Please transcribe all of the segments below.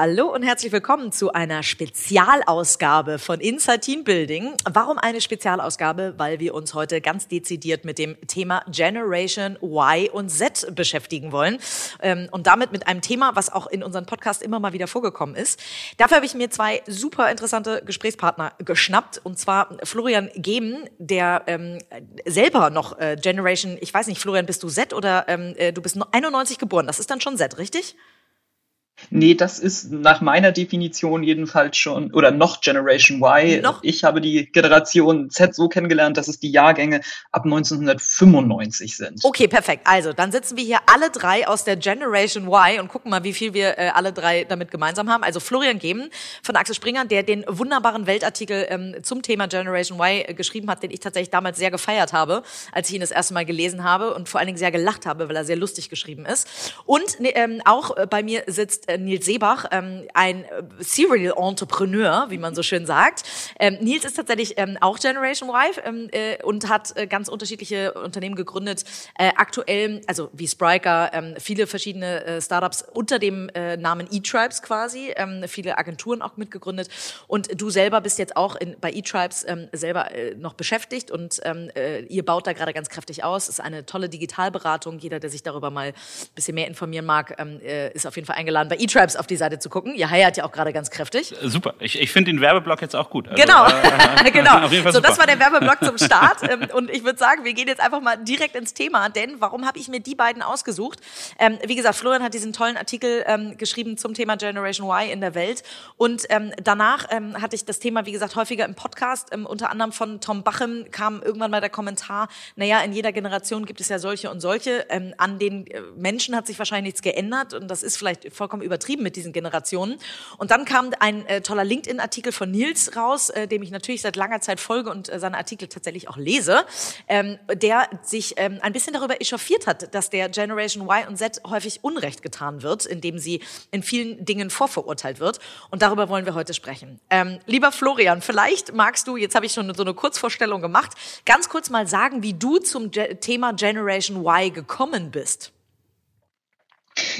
Hallo und herzlich willkommen zu einer Spezialausgabe von Inside Team Building. Warum eine Spezialausgabe? Weil wir uns heute ganz dezidiert mit dem Thema Generation Y und Z beschäftigen wollen. Ähm, und damit mit einem Thema, was auch in unserem Podcast immer mal wieder vorgekommen ist. Dafür habe ich mir zwei super interessante Gesprächspartner geschnappt. Und zwar Florian Gehmen, der ähm, selber noch äh, Generation, ich weiß nicht, Florian, bist du Z oder ähm, äh, du bist 91 geboren? Das ist dann schon Z, richtig? Nee, das ist nach meiner Definition jedenfalls schon, oder noch Generation Y. Noch? Ich habe die Generation Z so kennengelernt, dass es die Jahrgänge ab 1995 sind. Okay, perfekt. Also, dann sitzen wir hier alle drei aus der Generation Y und gucken mal, wie viel wir äh, alle drei damit gemeinsam haben. Also Florian Gehmen von Axel Springer, der den wunderbaren Weltartikel ähm, zum Thema Generation Y äh, geschrieben hat, den ich tatsächlich damals sehr gefeiert habe, als ich ihn das erste Mal gelesen habe und vor allen Dingen sehr gelacht habe, weil er sehr lustig geschrieben ist. Und ne, ähm, auch äh, bei mir sitzt äh, Nils Seebach, ähm, ein äh, Serial Entrepreneur, wie man so schön sagt. Ähm, Nils ist tatsächlich ähm, auch Generation Y ähm, äh, und hat äh, ganz unterschiedliche Unternehmen gegründet. Äh, aktuell, also wie Spriker, ähm, viele verschiedene äh, Startups unter dem äh, Namen eTribes quasi, ähm, viele Agenturen auch mitgegründet. Und du selber bist jetzt auch in, bei eTribes ähm, selber äh, noch beschäftigt und ähm, äh, ihr baut da gerade ganz kräftig aus. Ist eine tolle Digitalberatung. Jeder, der sich darüber mal ein bisschen mehr informieren mag, ähm, äh, ist auf jeden Fall eingeladen, bei eTribes auf die Seite zu gucken. Ihr heiert ja auch gerade ganz kräftig. Äh, super. Ich, ich finde den Werbeblock jetzt auch gut. Also, genau, äh, genau. Auf jeden Fall so, super. das war der Werbeblock zum Start. Ähm, und ich würde sagen, wir gehen jetzt einfach mal direkt ins Thema. Denn warum habe ich mir die beiden ausgesucht? Ähm, wie gesagt, Florian hat diesen tollen Artikel ähm, geschrieben zum Thema Generation Y in der Welt. Und ähm, danach ähm, hatte ich das Thema, wie gesagt, häufiger im Podcast. Ähm, unter anderem von Tom Bachem kam irgendwann mal der Kommentar, naja, in jeder Generation gibt es ja solche und solche. an den äh, Menschen hat sich wahrscheinlich nichts geändert. Und das ist vielleicht vollkommen übertrieben mit diesen Generationen. Und dann kam ein äh, toller LinkedIn-Artikel von Nils raus, äh, dem ich natürlich seit langer Zeit folge und äh, seine Artikel tatsächlich auch lese, ähm, der sich ähm, ein bisschen darüber echauffiert hat, dass der Generation Y und Z häufig Unrecht getan wird, indem sie in vielen Dingen vorverurteilt wird. Und darüber wollen wir heute sprechen. Ähm, lieber Florian, vielleicht magst du, jetzt habe ich schon so eine Kurzvorstellung gemacht, ganz kurz mal sagen, wie du zum Ge Thema Generation Y gekommen bist.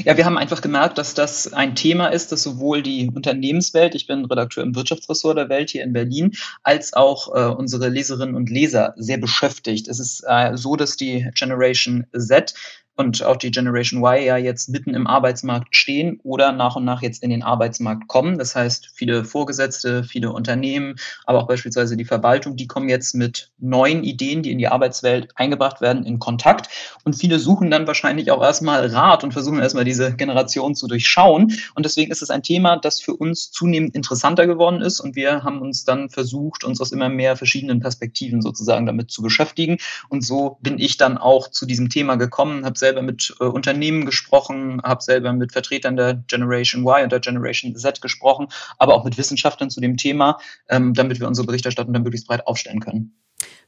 Ja, wir haben einfach gemerkt, dass das ein Thema ist, das sowohl die Unternehmenswelt, ich bin Redakteur im Wirtschaftsressort der Welt hier in Berlin, als auch äh, unsere Leserinnen und Leser sehr beschäftigt. Es ist äh, so, dass die Generation Z und auch die Generation Y ja jetzt mitten im Arbeitsmarkt stehen oder nach und nach jetzt in den Arbeitsmarkt kommen. Das heißt, viele Vorgesetzte, viele Unternehmen, aber auch beispielsweise die Verwaltung, die kommen jetzt mit neuen Ideen, die in die Arbeitswelt eingebracht werden, in Kontakt. Und viele suchen dann wahrscheinlich auch erstmal Rat und versuchen erstmal diese Generation zu durchschauen. Und deswegen ist es ein Thema, das für uns zunehmend interessanter geworden ist. Und wir haben uns dann versucht, uns aus immer mehr verschiedenen Perspektiven sozusagen damit zu beschäftigen. Und so bin ich dann auch zu diesem Thema gekommen, habe selber mit äh, Unternehmen gesprochen, habe selber mit Vertretern der Generation Y und der Generation Z gesprochen, aber auch mit Wissenschaftlern zu dem Thema, ähm, damit wir unsere Berichterstattung dann möglichst breit aufstellen können.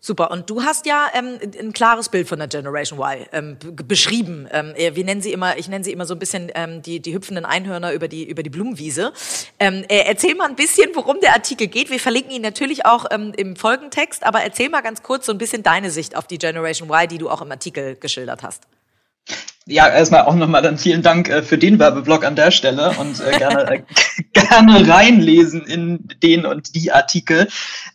Super. Und du hast ja ähm, ein klares Bild von der Generation Y ähm, beschrieben. Ähm, wir nennen sie immer, ich nenne sie immer so ein bisschen ähm, die, die hüpfenden Einhörner über die, über die Blumenwiese. Ähm, äh, erzähl mal ein bisschen, worum der Artikel geht. Wir verlinken ihn natürlich auch ähm, im Folgentext, aber erzähl mal ganz kurz so ein bisschen deine Sicht auf die Generation Y, die du auch im Artikel geschildert hast. Ja, erstmal auch nochmal dann vielen Dank äh, für den Werbeblock an der Stelle und äh, gerne, äh, gerne reinlesen in den und die Artikel.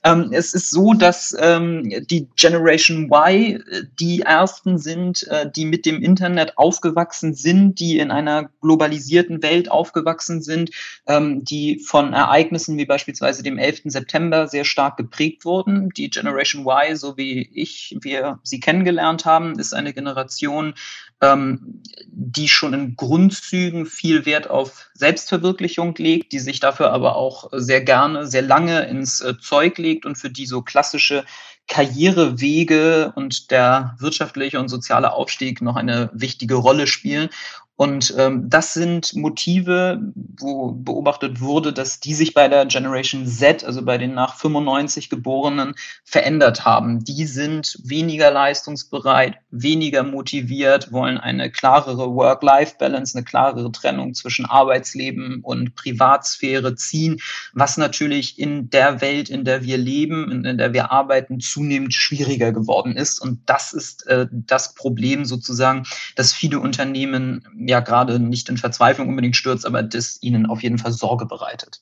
Ähm, es ist so, dass ähm, die Generation Y äh, die ersten sind, äh, die mit dem Internet aufgewachsen sind, die in einer globalisierten Welt aufgewachsen sind, ähm, die von Ereignissen wie beispielsweise dem 11. September sehr stark geprägt wurden. Die Generation Y, so wie ich, wir sie kennengelernt haben, ist eine Generation, ähm, die schon in Grundzügen viel Wert auf Selbstverwirklichung legt, die sich dafür aber auch sehr gerne, sehr lange ins äh, Zeug legt und für die so klassische Karrierewege und der wirtschaftliche und soziale Aufstieg noch eine wichtige Rolle spielen. Und ähm, das sind Motive, wo beobachtet wurde, dass die sich bei der Generation Z, also bei den nach 95 Geborenen, verändert haben. Die sind weniger leistungsbereit, weniger motiviert, wollen eine klarere Work-Life-Balance, eine klarere Trennung zwischen Arbeitsleben und Privatsphäre ziehen, was natürlich in der Welt, in der wir leben, in, in der wir arbeiten, zunehmend schwieriger geworden ist. Und das ist äh, das Problem sozusagen, dass viele Unternehmen ja gerade nicht in Verzweiflung unbedingt stürzt, aber das ihnen auf jeden Fall Sorge bereitet.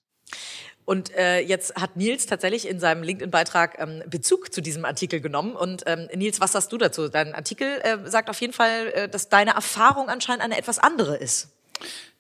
Und äh, jetzt hat Nils tatsächlich in seinem LinkedIn-Beitrag ähm, Bezug zu diesem Artikel genommen. Und ähm, Nils, was sagst du dazu? Dein Artikel äh, sagt auf jeden Fall, äh, dass deine Erfahrung anscheinend eine etwas andere ist.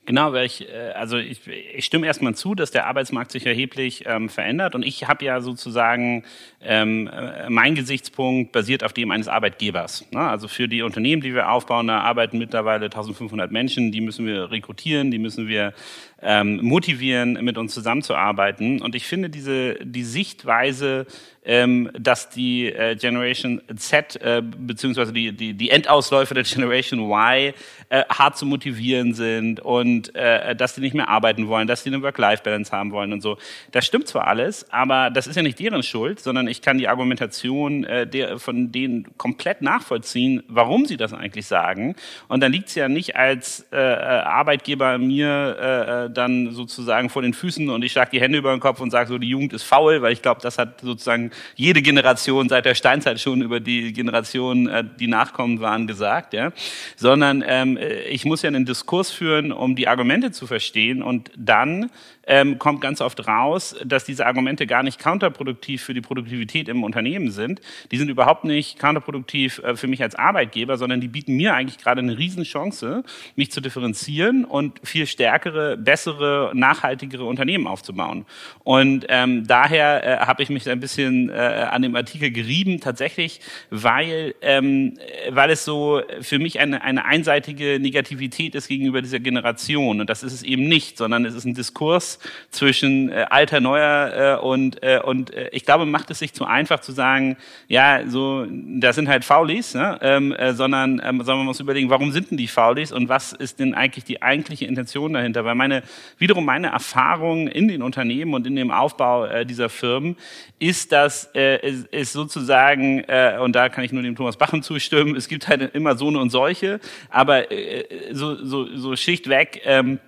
Genau, weil ich, äh, also ich, ich stimme erstmal zu, dass der Arbeitsmarkt sich erheblich ähm, verändert und ich habe ja sozusagen ähm, äh, mein Gesichtspunkt basiert auf dem eines Arbeitgebers. Ne? Also für die Unternehmen, die wir aufbauen, da arbeiten mittlerweile 1500 Menschen, die müssen wir rekrutieren, die müssen wir ähm, motivieren, mit uns zusammenzuarbeiten. Und ich finde diese die Sichtweise ähm, dass die äh, Generation Z äh, beziehungsweise die, die, die Endausläufe der Generation Y äh, hart zu motivieren sind und äh, dass die nicht mehr arbeiten wollen, dass die eine Work-Life-Balance haben wollen und so. Das stimmt zwar alles, aber das ist ja nicht deren Schuld, sondern ich kann die Argumentation äh, der, von denen komplett nachvollziehen, warum sie das eigentlich sagen. Und dann liegt es ja nicht als äh, äh, Arbeitgeber mir äh, äh, dann sozusagen vor den Füßen und ich schlage die Hände über den Kopf und sage so, die Jugend ist faul, weil ich glaube, das hat sozusagen jede Generation seit der Steinzeit schon über die Generation, äh, die nachkommen waren, gesagt, ja, sondern ähm, ich muss ja einen Diskurs führen, um die Argumente zu verstehen und dann ähm, kommt ganz oft raus, dass diese Argumente gar nicht counterproduktiv für die Produktivität im Unternehmen sind. Die sind überhaupt nicht counterproduktiv äh, für mich als Arbeitgeber, sondern die bieten mir eigentlich gerade eine Riesenchance, mich zu differenzieren und viel stärkere, bessere, nachhaltigere Unternehmen aufzubauen. Und ähm, daher äh, habe ich mich ein bisschen äh, an dem Artikel gerieben, tatsächlich, weil, ähm, weil es so für mich eine, eine einseitige Negativität ist gegenüber dieser Generation. Und das ist es eben nicht, sondern es ist ein Diskurs, zwischen äh, alter, neuer äh, und, äh, und äh, ich glaube, macht es sich zu einfach zu sagen, ja, so, das sind halt Faulis, ne? ähm, äh, sondern ähm, sondern man muss überlegen, warum sind denn die Faulis und was ist denn eigentlich die eigentliche Intention dahinter? Weil meine, wiederum meine Erfahrung in den Unternehmen und in dem Aufbau äh, dieser Firmen ist, dass äh, es, es sozusagen, äh, und da kann ich nur dem Thomas Bachen zustimmen, es gibt halt immer so eine und solche, aber äh, so, so, so schlichtweg, ähm,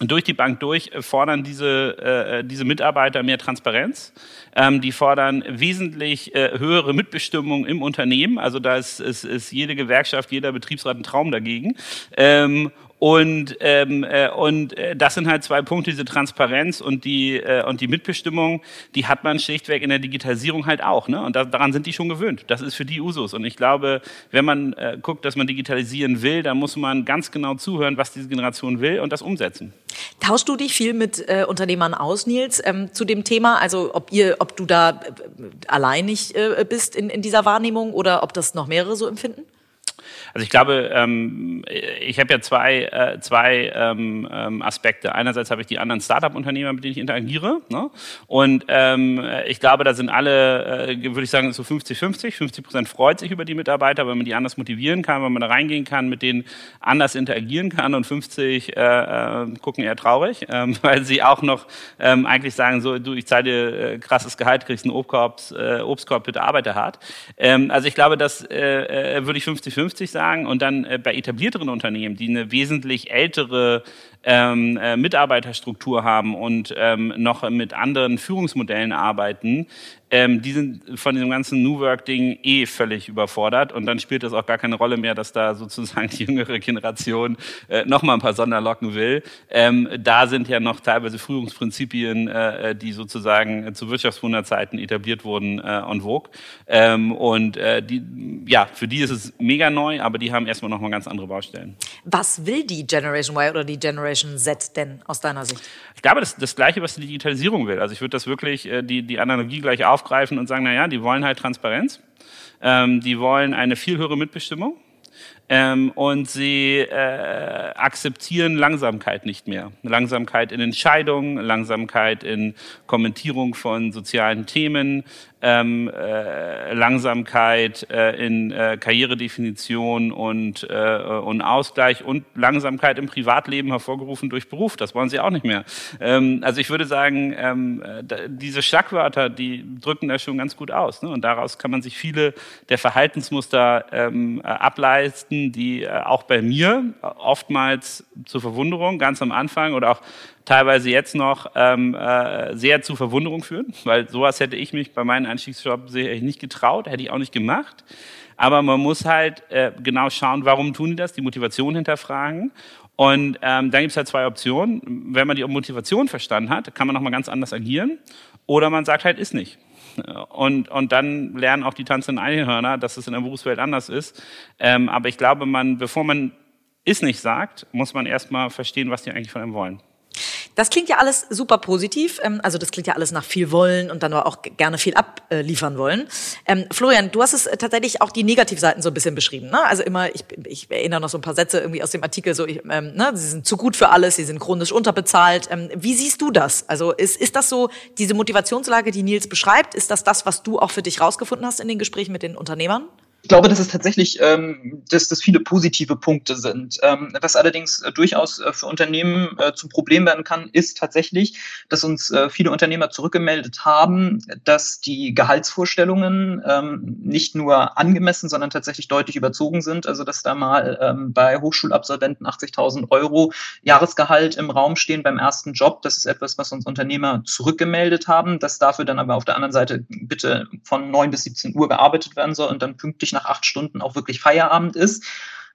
durch die Bank durch fordern diese, äh, diese Mitarbeiter mehr Transparenz. Ähm, die fordern wesentlich äh, höhere Mitbestimmung im Unternehmen. Also da ist, ist, ist jede Gewerkschaft, jeder Betriebsrat ein Traum dagegen. Ähm, und, ähm, äh, und äh, das sind halt zwei Punkte, diese Transparenz und die, äh, und die Mitbestimmung, die hat man schlichtweg in der Digitalisierung halt auch. Ne? Und da, daran sind die schon gewöhnt. Das ist für die Usus. Und ich glaube, wenn man äh, guckt, dass man digitalisieren will, dann muss man ganz genau zuhören, was diese Generation will und das umsetzen. Tauschst du dich viel mit äh, Unternehmern aus, Nils, ähm, zu dem Thema? Also ob ihr, ob du da äh, alleinig äh, bist in, in dieser Wahrnehmung oder ob das noch mehrere so empfinden? Also ich glaube, ähm, ich habe ja zwei, äh, zwei ähm, ähm, Aspekte. Einerseits habe ich die anderen Startup-Unternehmer, mit denen ich interagiere. Ne? Und ähm, ich glaube, da sind alle, äh, würde ich sagen, so 50-50. 50 Prozent freut sich über die Mitarbeiter, wenn man die anders motivieren kann, wenn man da reingehen kann, mit denen anders interagieren kann. Und 50 äh, äh, gucken eher traurig, äh, weil sie auch noch äh, eigentlich sagen, so, du, ich zahle dir äh, krasses Gehalt, kriegst einen Obstkorb, äh, Obstkorb bitte arbeite hart. Ähm, also ich glaube, das würde ich 50-50 sagen sagen. Und dann äh, bei etablierteren Unternehmen, die eine wesentlich ältere ähm, äh, Mitarbeiterstruktur haben und ähm, noch mit anderen Führungsmodellen arbeiten, ähm, die sind von dem ganzen New Work-Ding eh völlig überfordert und dann spielt es auch gar keine Rolle mehr, dass da sozusagen die jüngere Generation äh, noch mal ein paar Sonderlocken will. Ähm, da sind ja noch teilweise Führungsprinzipien, äh, die sozusagen zu Wirtschaftswunderzeiten etabliert wurden, äh, en vogue. Ähm, und äh, die, ja, für die ist es mega neu, aber die haben erstmal noch mal ganz andere Baustellen. Was will die Generation Y oder die Generation Z denn aus deiner Sicht? Ich glaube, das, das Gleiche, was die Digitalisierung will. Also ich würde das wirklich, äh, die, die Analogie gleich auf aufgreifen und sagen, na ja, die wollen halt Transparenz, ähm, die wollen eine viel höhere Mitbestimmung ähm, und sie äh, akzeptieren Langsamkeit nicht mehr. Langsamkeit in Entscheidungen, Langsamkeit in Kommentierung von sozialen Themen, ähm, äh, Langsamkeit äh, in äh, Karrieredefinition und, äh, und Ausgleich und Langsamkeit im Privatleben hervorgerufen durch Beruf. Das wollen sie auch nicht mehr. Ähm, also ich würde sagen, ähm, diese Schlagwörter, die drücken das schon ganz gut aus. Ne? Und daraus kann man sich viele der Verhaltensmuster ähm, ableisten, die äh, auch bei mir oftmals zur Verwunderung ganz am Anfang oder auch teilweise jetzt noch ähm, äh, sehr zu Verwunderung führen, weil sowas hätte ich mich bei meinem Einstiegsjob nicht getraut, hätte ich auch nicht gemacht. Aber man muss halt äh, genau schauen, warum tun die das, die Motivation hinterfragen. Und ähm, dann gibt es halt zwei Optionen. Wenn man die Motivation verstanden hat, kann man nochmal ganz anders agieren. Oder man sagt halt, ist nicht. Und, und dann lernen auch die tanzenden Einhörner, dass es in der Berufswelt anders ist. Ähm, aber ich glaube, man, bevor man ist nicht sagt, muss man erstmal verstehen, was die eigentlich von einem wollen. Das klingt ja alles super positiv. Ähm, also das klingt ja alles nach viel wollen und dann aber auch gerne viel abliefern wollen. Ähm, Florian, du hast es äh, tatsächlich auch die Negativseiten so ein bisschen beschrieben. Ne? Also immer, ich, ich erinnere noch so ein paar Sätze irgendwie aus dem Artikel, so, ich, ähm, ne, sie sind zu gut für alles, sie sind chronisch unterbezahlt. Ähm, wie siehst du das? Also ist, ist das so diese Motivationslage, die Nils beschreibt? Ist das das, was du auch für dich rausgefunden hast in den Gesprächen mit den Unternehmern? Ich glaube, dass es tatsächlich, ähm, dass das viele positive Punkte sind. Ähm, was allerdings äh, durchaus äh, für Unternehmen äh, zum Problem werden kann, ist tatsächlich, dass uns viele Unternehmer zurückgemeldet haben, dass die Gehaltsvorstellungen ähm, nicht nur angemessen, sondern tatsächlich deutlich überzogen sind. Also dass da mal bei Hochschulabsolventen 80.000 Euro Jahresgehalt im Raum stehen beim ersten Job. Das ist etwas, was uns Unternehmer zurückgemeldet haben, dass dafür dann aber auf der anderen Seite bitte von 9 bis 17 Uhr gearbeitet werden soll und dann pünktlich nach acht Stunden auch wirklich Feierabend ist.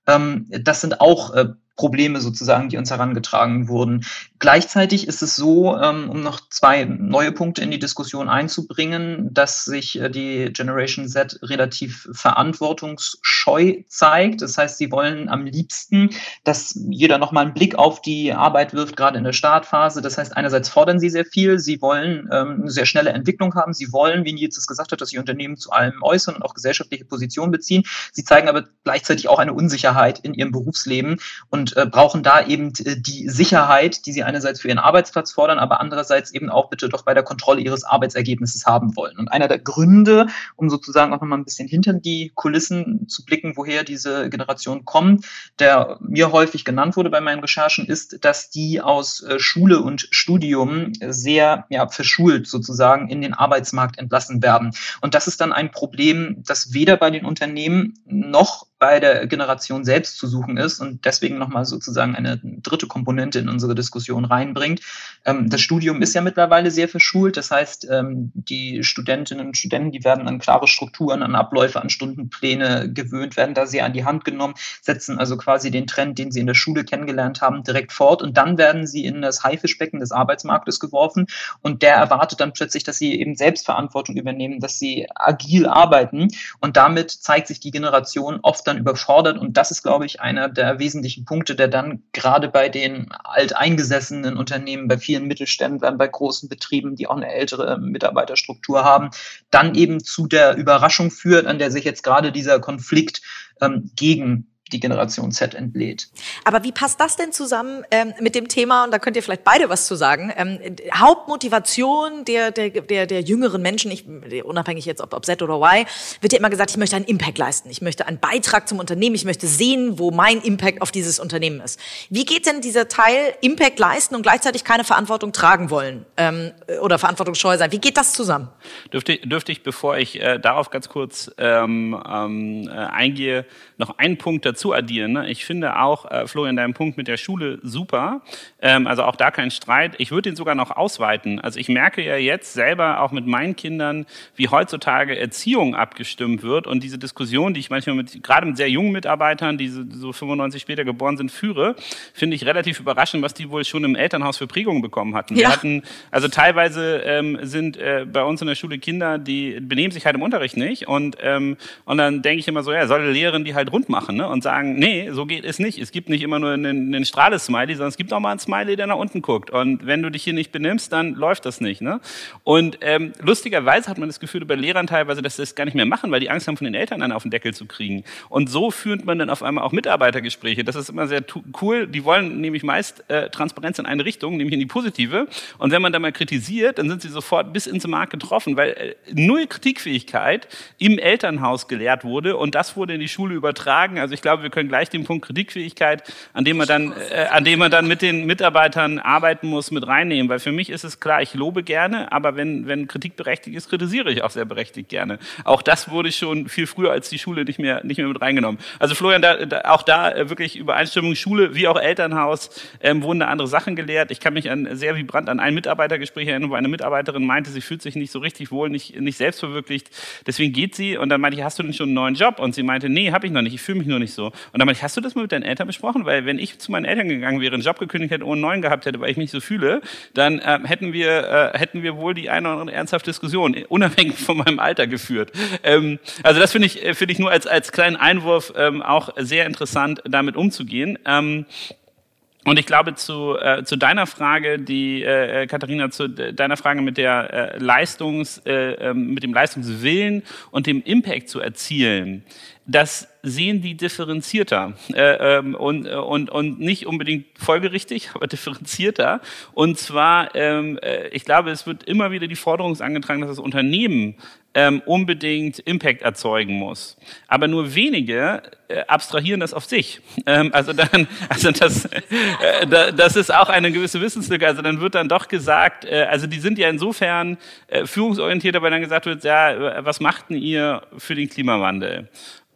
Ähm, das sind auch äh, Probleme sozusagen, die uns herangetragen wurden. Gleichzeitig ist es so, ähm, um noch zwei neue Punkte in die Diskussion einzubringen, dass sich äh, die Generation Z relativ verantwortungsscheu zeigt. Das heißt, sie wollen am liebsten, dass jeder nochmal einen Blick auf die Arbeit wirft, gerade in der Startphase. Das heißt, einerseits fordern sie sehr viel, sie wollen ähm, eine sehr schnelle Entwicklung haben, sie wollen, wie Nils es gesagt hat, dass sie Unternehmen zu allem äußern und auch gesellschaftliche Positionen beziehen. Sie zeigen aber gleichzeitig auch eine Unsicherheit in ihrem Berufsleben und äh, brauchen da eben äh, die Sicherheit, die sie einerseits für ihren Arbeitsplatz fordern, aber andererseits eben auch bitte doch bei der Kontrolle ihres Arbeitsergebnisses haben wollen. Und einer der Gründe, um sozusagen auch nochmal ein bisschen hinter die Kulissen zu blicken, woher diese Generation kommt, der mir häufig genannt wurde bei meinen Recherchen, ist, dass die aus äh, Schule und Studium sehr ja, verschult sozusagen in den Arbeitsmarkt entlassen werden. Und das ist dann ein Problem, das weder bei den Unternehmen noch bei der Generation selbst zu suchen ist und deswegen nochmal sozusagen eine dritte Komponente in unsere Diskussion reinbringt. Ähm, das Studium ist ja mittlerweile sehr verschult. Das heißt, ähm, die Studentinnen und Studenten, die werden an klare Strukturen, an Abläufe, an Stundenpläne gewöhnt, werden da sehr an die Hand genommen, setzen also quasi den Trend, den sie in der Schule kennengelernt haben, direkt fort und dann werden sie in das Haifischbecken des Arbeitsmarktes geworfen und der erwartet dann plötzlich, dass sie eben Selbstverantwortung übernehmen, dass sie agil arbeiten und damit zeigt sich die Generation oft dann überfordert. Und das ist, glaube ich, einer der wesentlichen Punkte, der dann gerade bei den alteingesessenen Unternehmen, bei vielen Mittelständlern, bei großen Betrieben, die auch eine ältere Mitarbeiterstruktur haben, dann eben zu der Überraschung führt, an der sich jetzt gerade dieser Konflikt ähm, gegen die Generation Z entlädt. Aber wie passt das denn zusammen ähm, mit dem Thema, und da könnt ihr vielleicht beide was zu sagen, ähm, Hauptmotivation der, der, der, der jüngeren Menschen, ich, unabhängig jetzt ob, ob Z oder Y, wird ja immer gesagt, ich möchte einen Impact leisten, ich möchte einen Beitrag zum Unternehmen, ich möchte sehen, wo mein Impact auf dieses Unternehmen ist. Wie geht denn dieser Teil Impact leisten und gleichzeitig keine Verantwortung tragen wollen ähm, oder verantwortungsscheu sein? Wie geht das zusammen? Dürfte, dürfte ich, bevor ich äh, darauf ganz kurz ähm, ähm, äh, eingehe, noch einen Punkt dazu dazu addieren. Ne? Ich finde auch, äh, Florian, deinen Punkt mit der Schule super. Ähm, also auch da kein Streit. Ich würde ihn sogar noch ausweiten. Also ich merke ja jetzt selber auch mit meinen Kindern, wie heutzutage Erziehung abgestimmt wird und diese Diskussion, die ich manchmal mit, gerade mit sehr jungen Mitarbeitern, die so 95 später geboren sind, führe, finde ich relativ überraschend, was die wohl schon im Elternhaus für Prägungen bekommen hatten. Ja. Wir hatten, also teilweise ähm, sind äh, bei uns in der Schule Kinder, die benehmen sich halt im Unterricht nicht und, ähm, und dann denke ich immer so, ja, soll die Lehrerin die halt rund machen ne? und sagen, nee, so geht es nicht. Es gibt nicht immer nur einen, einen Strahle-Smiley, sondern es gibt auch mal einen Smiley, der nach unten guckt. Und wenn du dich hier nicht benimmst, dann läuft das nicht. Ne? Und ähm, lustigerweise hat man das Gefühl bei Lehrern teilweise, dass sie das gar nicht mehr machen, weil die Angst haben, von den Eltern dann auf den Deckel zu kriegen. Und so führt man dann auf einmal auch Mitarbeitergespräche. Das ist immer sehr cool. Die wollen nämlich meist äh, Transparenz in eine Richtung, nämlich in die positive. Und wenn man da mal kritisiert, dann sind sie sofort bis ins Markt getroffen, weil äh, null Kritikfähigkeit im Elternhaus gelehrt wurde und das wurde in die Schule übertragen. Also ich glaube, wir können gleich den Punkt Kritikfähigkeit, an dem man dann, äh, an dem man dann mit den Mitarbeitern arbeiten muss, mit reinnehmen. Weil für mich ist es klar, ich lobe gerne, aber wenn, wenn Kritik berechtigt ist, kritisiere ich auch sehr berechtigt gerne. Auch das wurde schon viel früher als die Schule nicht mehr, nicht mehr mit reingenommen. Also Florian, da, da, auch da äh, wirklich Übereinstimmung Schule wie auch Elternhaus ähm, wurden da andere Sachen gelehrt. Ich kann mich an, sehr vibrant an ein Mitarbeitergespräch erinnern, wo eine Mitarbeiterin meinte, sie fühlt sich nicht so richtig wohl, nicht, nicht selbstverwirklicht. Deswegen geht sie und dann meinte ich, hast du denn schon einen neuen Job? Und sie meinte, nee, habe ich noch nicht, ich fühle mich nur nicht so. Und dann meinte ich, hast du das mal mit deinen Eltern besprochen? Weil wenn ich zu meinen Eltern gegangen wäre, einen Job gekündigt hätte, ohne neuen gehabt hätte, weil ich mich so fühle, dann äh, hätten, wir, äh, hätten wir wohl die eine oder andere ernsthafte Diskussion, unabhängig von meinem Alter geführt. Ähm, also das finde ich, äh, finde ich nur als, als kleinen Einwurf ähm, auch sehr interessant, damit umzugehen. Ähm, und ich glaube zu, äh, zu deiner Frage, die äh, äh Katharina, zu deiner Frage mit der äh, Leistungs, äh, ähm, mit dem Leistungswillen und dem Impact zu erzielen, das sehen die differenzierter äh, ähm, und, und, und nicht unbedingt folgerichtig, aber differenzierter. Und zwar, ähm, äh, ich glaube, es wird immer wieder die Forderung angetragen, dass das Unternehmen ähm, unbedingt Impact erzeugen muss. Aber nur wenige äh, abstrahieren das auf sich. Ähm, also dann, also das, äh, das ist auch eine gewisse Wissenslücke. Also dann wird dann doch gesagt, äh, also die sind ja insofern äh, führungsorientiert, aber dann gesagt wird, ja, was macht denn ihr für den Klimawandel?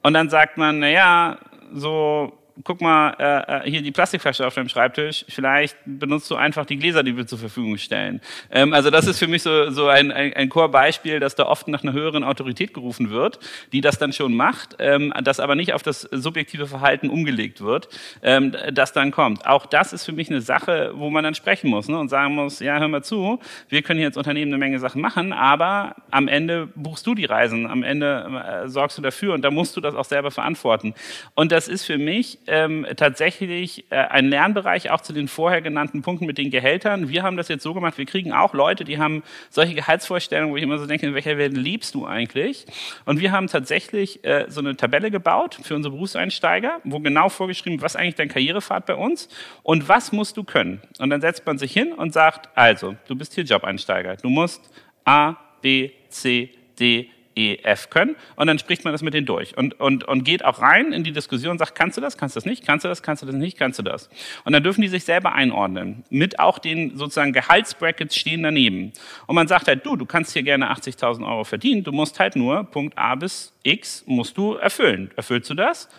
Und dann sagt man, na ja, so guck mal, äh, äh, hier die Plastikflasche auf deinem Schreibtisch, vielleicht benutzt du einfach die Gläser, die wir zur Verfügung stellen. Ähm, also das ist für mich so, so ein, ein, ein Core-Beispiel, dass da oft nach einer höheren Autorität gerufen wird, die das dann schon macht, ähm, das aber nicht auf das subjektive Verhalten umgelegt wird, ähm, das dann kommt. Auch das ist für mich eine Sache, wo man dann sprechen muss ne, und sagen muss, ja, hör mal zu, wir können hier als Unternehmen eine Menge Sachen machen, aber am Ende buchst du die Reisen, am Ende äh, sorgst du dafür und da musst du das auch selber verantworten. Und das ist für mich ähm, tatsächlich äh, ein Lernbereich auch zu den vorher genannten Punkten mit den Gehältern. Wir haben das jetzt so gemacht, wir kriegen auch Leute, die haben solche Gehaltsvorstellungen, wo ich immer so denke, in welcher Welt liebst du eigentlich? Und wir haben tatsächlich äh, so eine Tabelle gebaut für unsere Berufseinsteiger, wo genau vorgeschrieben, was eigentlich dein Karrierepfad bei uns und was musst du können. Und dann setzt man sich hin und sagt, also, du bist hier Jobeinsteiger, du musst A, B, C, D, EF können und dann spricht man das mit denen durch und, und, und geht auch rein in die Diskussion und sagt, kannst du das, kannst du das nicht, kannst du das, kannst du das nicht, kannst du das. Und dann dürfen die sich selber einordnen. Mit auch den sozusagen Gehaltsbrackets stehen daneben. Und man sagt halt, du, du kannst hier gerne 80.000 Euro verdienen, du musst halt nur Punkt A bis X musst du erfüllen. Erfüllst du das?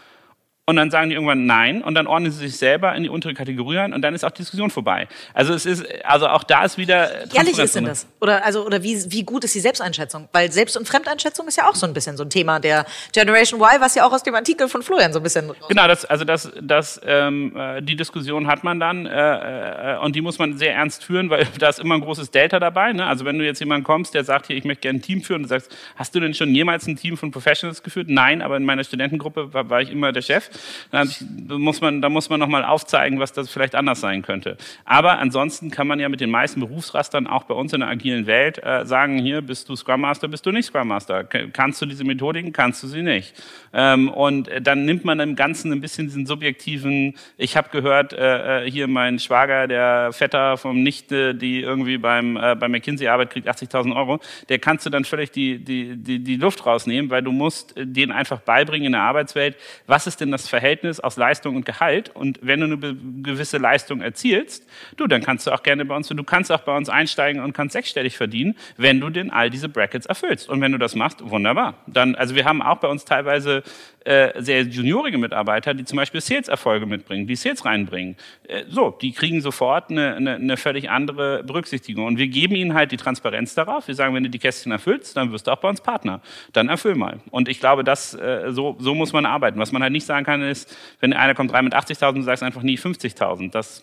Und dann sagen die irgendwann nein und dann ordnen sie sich selber in die untere Kategorie ein und dann ist auch die Diskussion vorbei. Also es ist, also auch da ist wieder. Ehrlich ist denn das? Oder also oder wie wie gut ist die Selbsteinschätzung? Weil Selbst- und Fremdeinschätzung ist ja auch so ein bisschen so ein Thema der Generation Y, was ja auch aus dem Artikel von Florian so ein bisschen. Genau, das also das das ähm, äh, die Diskussion hat man dann äh, äh, und die muss man sehr ernst führen, weil da ist immer ein großes Delta dabei. Ne? Also wenn du jetzt jemanden kommst, der sagt hier, ich möchte gerne ein Team führen, und du sagst, hast du denn schon jemals ein Team von Professionals geführt? Nein, aber in meiner Studentengruppe war, war ich immer der Chef. Da muss man, da muss man nochmal aufzeigen, was das vielleicht anders sein könnte. Aber ansonsten kann man ja mit den meisten Berufsrastern auch bei uns in der agilen Welt äh, sagen, hier bist du Scrum Master, bist du nicht Scrum Master. Kannst du diese Methodiken, kannst du sie nicht. Ähm, und dann nimmt man im Ganzen ein bisschen diesen subjektiven, ich habe gehört, äh, äh, hier mein Schwager, der Vetter vom Nichte, die irgendwie beim, äh, bei McKinsey arbeitet, kriegt 80.000 Euro, der kannst du dann völlig die, die, die, die Luft rausnehmen, weil du musst äh, denen einfach beibringen in der Arbeitswelt, was ist denn das Verhältnis Verhältnis aus Leistung und Gehalt. Und wenn du eine gewisse Leistung erzielst, du, dann kannst du auch gerne bei uns, du kannst auch bei uns einsteigen und kannst sechsstellig verdienen, wenn du denn all diese Brackets erfüllst. Und wenn du das machst, wunderbar. Dann, also wir haben auch bei uns teilweise äh, sehr juniorige Mitarbeiter, die zum Beispiel Sales-Erfolge mitbringen, die Sales reinbringen. Äh, so, die kriegen sofort eine, eine, eine völlig andere Berücksichtigung. Und wir geben ihnen halt die Transparenz darauf. Wir sagen, wenn du die Kästchen erfüllst, dann wirst du auch bei uns Partner. Dann erfüll mal. Und ich glaube, das, äh, so, so muss man arbeiten. Was man halt nicht sagen kann, ist, wenn einer kommt rein mit 80.000, du sagst einfach nie 50.000. Das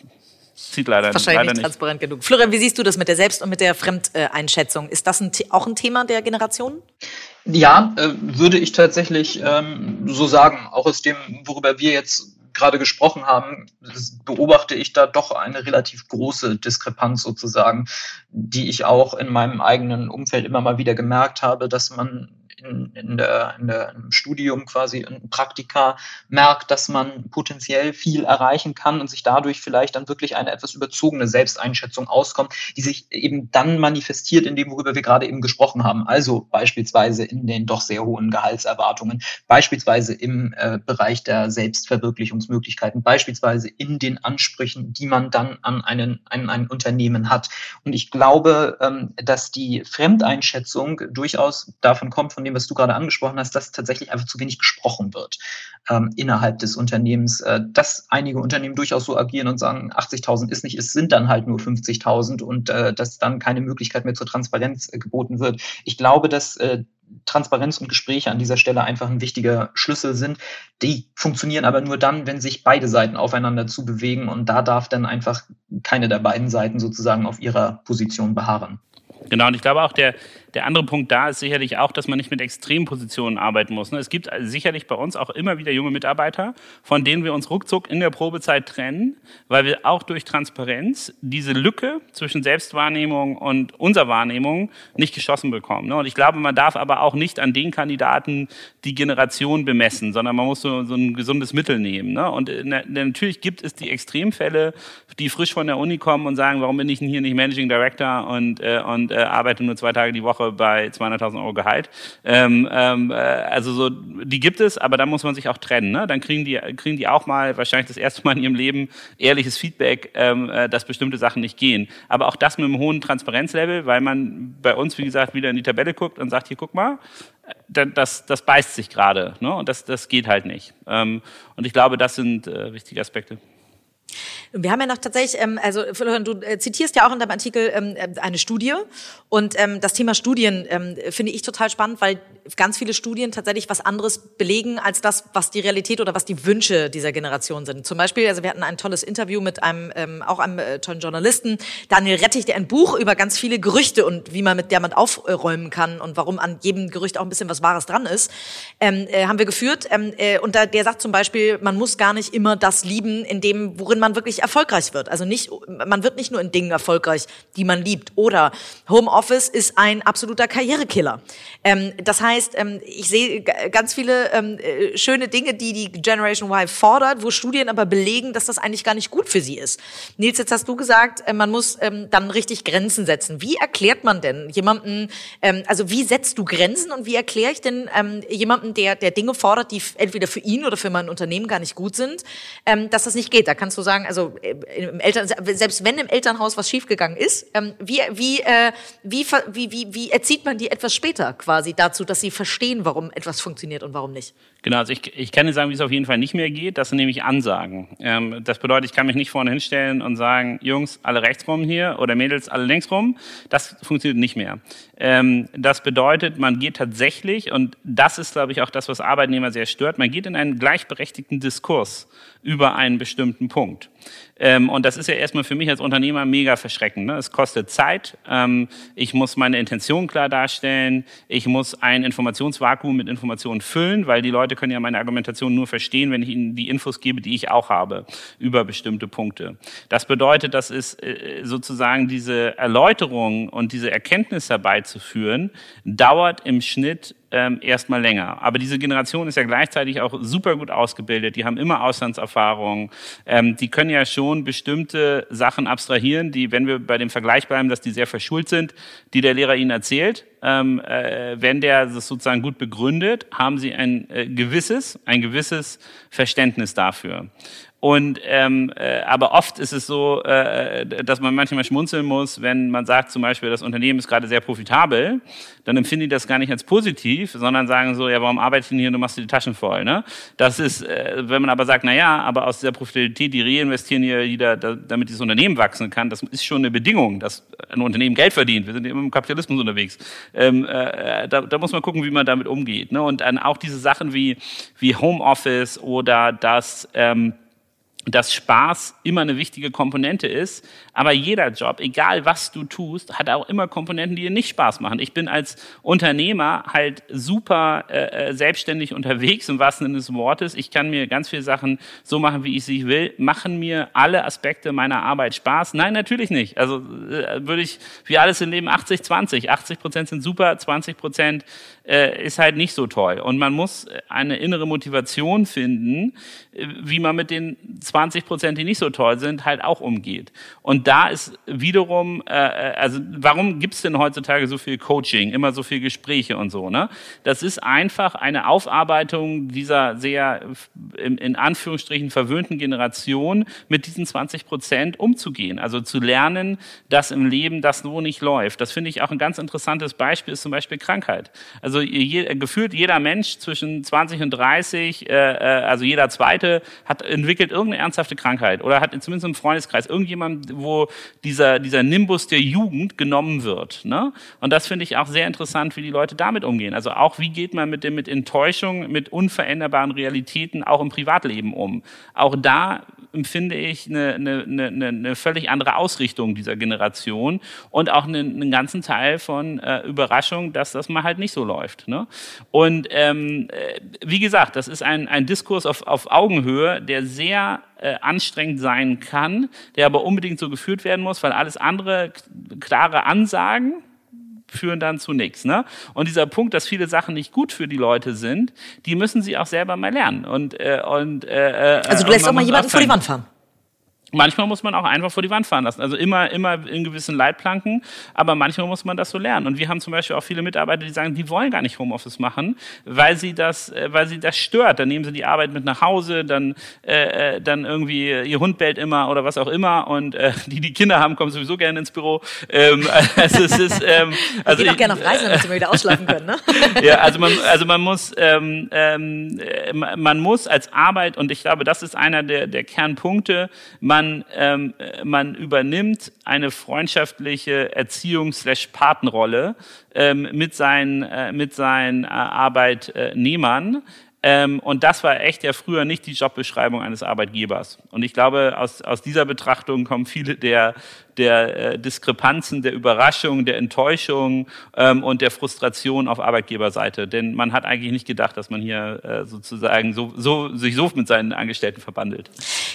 zieht leider, Wahrscheinlich leider nicht transparent genug. Florian, wie siehst du das mit der Selbst- und mit der Fremdeinschätzung? Ist das ein, auch ein Thema der Generationen? Ja, äh, würde ich tatsächlich ähm, so sagen. Auch aus dem, worüber wir jetzt gerade gesprochen haben, beobachte ich da doch eine relativ große Diskrepanz sozusagen, die ich auch in meinem eigenen Umfeld immer mal wieder gemerkt habe, dass man in, in, der, in der, im Studium quasi in Praktika merkt, dass man potenziell viel erreichen kann und sich dadurch vielleicht dann wirklich eine etwas überzogene Selbsteinschätzung auskommt, die sich eben dann manifestiert in dem, worüber wir gerade eben gesprochen haben. Also beispielsweise in den doch sehr hohen Gehaltserwartungen, beispielsweise im äh, Bereich der Selbstverwirklichungsmöglichkeiten, beispielsweise in den Ansprüchen, die man dann an einen, an ein Unternehmen hat. Und ich glaube, ähm, dass die Fremdeinschätzung durchaus davon kommt, von dem dem, was du gerade angesprochen hast, dass tatsächlich einfach zu wenig gesprochen wird ähm, innerhalb des Unternehmens, äh, dass einige Unternehmen durchaus so agieren und sagen, 80.000 ist nicht, es sind dann halt nur 50.000 und äh, dass dann keine Möglichkeit mehr zur Transparenz äh, geboten wird. Ich glaube, dass äh, Transparenz und Gespräche an dieser Stelle einfach ein wichtiger Schlüssel sind. Die funktionieren aber nur dann, wenn sich beide Seiten aufeinander zubewegen und da darf dann einfach keine der beiden Seiten sozusagen auf ihrer Position beharren. Genau, und ich glaube auch, der, der andere Punkt da ist sicherlich auch, dass man nicht mit Extrempositionen arbeiten muss. Ne? Es gibt sicherlich bei uns auch immer wieder junge Mitarbeiter, von denen wir uns ruckzuck in der Probezeit trennen, weil wir auch durch Transparenz diese Lücke zwischen Selbstwahrnehmung und unserer Wahrnehmung nicht geschossen bekommen. Ne? Und ich glaube, man darf aber auch nicht an den Kandidaten die Generation bemessen, sondern man muss so, so ein gesundes Mittel nehmen. Ne? Und äh, natürlich gibt es die Extremfälle, die frisch von der Uni kommen und sagen, warum bin ich denn hier nicht Managing Director und, äh, und äh, arbeite nur zwei Tage die Woche Woche bei 200.000 Euro Gehalt. Ähm, ähm, äh, also so, die gibt es, aber da muss man sich auch trennen. Ne? Dann kriegen die, kriegen die auch mal wahrscheinlich das erste Mal in ihrem Leben ehrliches Feedback, ähm, äh, dass bestimmte Sachen nicht gehen. Aber auch das mit einem hohen Transparenzlevel, weil man bei uns, wie gesagt, wieder in die Tabelle guckt und sagt, hier guck mal, äh, das, das beißt sich gerade ne? und das, das geht halt nicht. Ähm, und ich glaube, das sind äh, wichtige Aspekte. Wir haben ja noch tatsächlich, ähm, also Florian, du äh, zitierst ja auch in deinem Artikel ähm, äh, eine Studie und ähm, das Thema Studien ähm, finde ich total spannend, weil ganz viele Studien tatsächlich was anderes belegen als das, was die Realität oder was die Wünsche dieser Generation sind. Zum Beispiel, also wir hatten ein tolles Interview mit einem ähm, auch einem äh, tollen Journalisten, Daniel Rettich, der ein Buch über ganz viele Gerüchte und wie man mit der man aufräumen kann und warum an jedem Gerücht auch ein bisschen was Wahres dran ist, ähm, äh, haben wir geführt. Ähm, äh, und da, der sagt zum Beispiel, man muss gar nicht immer das lieben, in dem, worin man wirklich erfolgreich wird. Also nicht, man wird nicht nur in Dingen erfolgreich, die man liebt. Oder Homeoffice ist ein absoluter Karrierekiller. Ähm, das heißt, ähm, ich sehe ganz viele ähm, äh, schöne Dinge, die die Generation Y fordert, wo Studien aber belegen, dass das eigentlich gar nicht gut für sie ist. Nils, jetzt hast du gesagt, äh, man muss ähm, dann richtig Grenzen setzen. Wie erklärt man denn jemanden, ähm, also wie setzt du Grenzen und wie erkläre ich denn ähm, jemanden, der, der Dinge fordert, die entweder für ihn oder für mein Unternehmen gar nicht gut sind, dass das nicht geht? Da kannst du sagen, also äh, im Eltern, selbst wenn im Elternhaus was schiefgegangen ist, ähm, wie, wie, äh, wie, wie, wie, wie erzieht man die etwas später quasi dazu, dass sie verstehen, warum etwas funktioniert und warum nicht? Genau, also ich, ich kann dir sagen, wie es auf jeden Fall nicht mehr geht. Das sind nämlich Ansagen. Ähm, das bedeutet, ich kann mich nicht vorne hinstellen und sagen, Jungs, alle rechts rum hier oder Mädels, alle links rum. Das funktioniert nicht mehr. Ähm, das bedeutet, man geht tatsächlich, und das ist, glaube ich, auch das, was Arbeitnehmer sehr stört, man geht in einen gleichberechtigten Diskurs über einen bestimmten Punkt. Ähm, und das ist ja erstmal für mich als Unternehmer mega verschreckend. Ne? Es kostet Zeit. Ähm, ich muss meine Intention klar darstellen. Ich muss ein Informationsvakuum mit Informationen füllen, weil die Leute können ja meine Argumentation nur verstehen, wenn ich ihnen die Infos gebe, die ich auch habe über bestimmte Punkte. Das bedeutet, das ist äh, sozusagen diese Erläuterung und diese Erkenntnis herbeizuführen, dauert im Schnitt ähm, erstmal länger. Aber diese Generation ist ja gleichzeitig auch super gut ausgebildet. Die haben immer Auslandserfahrung. Ähm, die können ja schon bestimmte Sachen abstrahieren, die, wenn wir bei dem Vergleich bleiben, dass die sehr verschult sind, die der Lehrer ihnen erzählt. Ähm, äh, wenn der das sozusagen gut begründet, haben sie ein äh, gewisses, ein gewisses Verständnis dafür. Und ähm, äh, aber oft ist es so, äh, dass man manchmal schmunzeln muss, wenn man sagt zum Beispiel, das Unternehmen ist gerade sehr profitabel, dann empfinden die das gar nicht als positiv, sondern sagen so, ja, warum arbeitest du denn hier, du machst dir die Taschen voll. Ne? Das ist, äh, wenn man aber sagt, na ja, aber aus dieser Profitabilität, die reinvestieren hier jeder, da, damit dieses Unternehmen wachsen kann, das ist schon eine Bedingung, dass ein Unternehmen Geld verdient. Wir sind immer im Kapitalismus unterwegs. Ähm, äh, da, da muss man gucken, wie man damit umgeht. Ne? Und dann auch diese Sachen wie, wie Homeoffice oder das ähm, dass Spaß immer eine wichtige Komponente ist, aber jeder Job, egal was du tust, hat auch immer Komponenten, die dir nicht Spaß machen. Ich bin als Unternehmer halt super äh, äh selbstständig unterwegs, im wahrsten Sinne des Wortes. Ich kann mir ganz viele Sachen so machen, wie ich sie will. Machen mir alle Aspekte meiner Arbeit Spaß? Nein, natürlich nicht. Also äh, würde ich, wie alles im Leben, 80-20. 80 Prozent sind super, 20 Prozent äh, ist halt nicht so toll. Und man muss eine innere Motivation finden, äh, wie man mit den 20 Prozent, die nicht so toll sind, halt auch umgeht. Und da ist wiederum, äh, äh also warum gibt's denn heutzutage so viel Coaching, immer so viel Gespräche und so? Ne? Das ist einfach eine Aufarbeitung dieser sehr in, in Anführungsstrichen verwöhnten Generation mit diesen 20 Prozent umzugehen. Also zu lernen, dass im Leben das so nicht läuft. Das finde ich auch ein ganz interessantes Beispiel, ist zum Beispiel Krankheit. Also je, gefühlt jeder Mensch zwischen 20 und 30, äh, äh, also jeder Zweite, hat entwickelt irgendeine ernsthafte Krankheit oder hat zumindest im Freundeskreis irgendjemand, wo dieser, dieser Nimbus der Jugend genommen wird. Ne? Und das finde ich auch sehr interessant, wie die Leute damit umgehen. Also auch, wie geht man mit dem, mit Enttäuschung, mit unveränderbaren Realitäten auch im Privatleben um. Auch da empfinde ich eine, eine, eine, eine völlig andere Ausrichtung dieser Generation und auch einen, einen ganzen Teil von äh, Überraschung, dass das mal halt nicht so läuft. Ne? Und ähm, äh, wie gesagt, das ist ein, ein Diskurs auf, auf Augenhöhe, der sehr äh, anstrengend sein kann, der aber unbedingt so geführt werden muss, weil alles andere klare Ansagen führen dann zu nichts. Ne? Und dieser Punkt, dass viele Sachen nicht gut für die Leute sind, die müssen sie auch selber mal lernen. Und, äh, und, äh, äh also du lässt auch mal jemanden vor die Wand fahren. Manchmal muss man auch einfach vor die Wand fahren lassen. Also immer, immer in gewissen Leitplanken, aber manchmal muss man das so lernen. Und wir haben zum Beispiel auch viele Mitarbeiter, die sagen, die wollen gar nicht Homeoffice machen, weil sie das, äh, weil sie das stört. Dann nehmen sie die Arbeit mit nach Hause, dann, äh, äh dann irgendwie ihr Hund bellt immer oder was auch immer. Und äh, die, die Kinder haben, kommen sowieso gerne ins Büro. Ähm, also es ist, ähm, also ich auch gerne auf Reisen, damit sie mal wieder ausschlafen können. Ne? ja, also man, also man muss, ähm, ähm, man muss als Arbeit und ich glaube, das ist einer der, der Kernpunkte. Man man, ähm, man übernimmt eine freundschaftliche Erziehungs-Patenrolle ähm, mit seinen, äh, mit seinen äh, Arbeitnehmern. Ähm, und das war echt ja früher nicht die Jobbeschreibung eines Arbeitgebers. Und ich glaube, aus, aus dieser Betrachtung kommen viele der, der äh, Diskrepanzen, der Überraschung, der Enttäuschung ähm, und der Frustration auf Arbeitgeberseite. Denn man hat eigentlich nicht gedacht, dass man hier äh, sozusagen so, so, sich so mit seinen Angestellten verbandelt.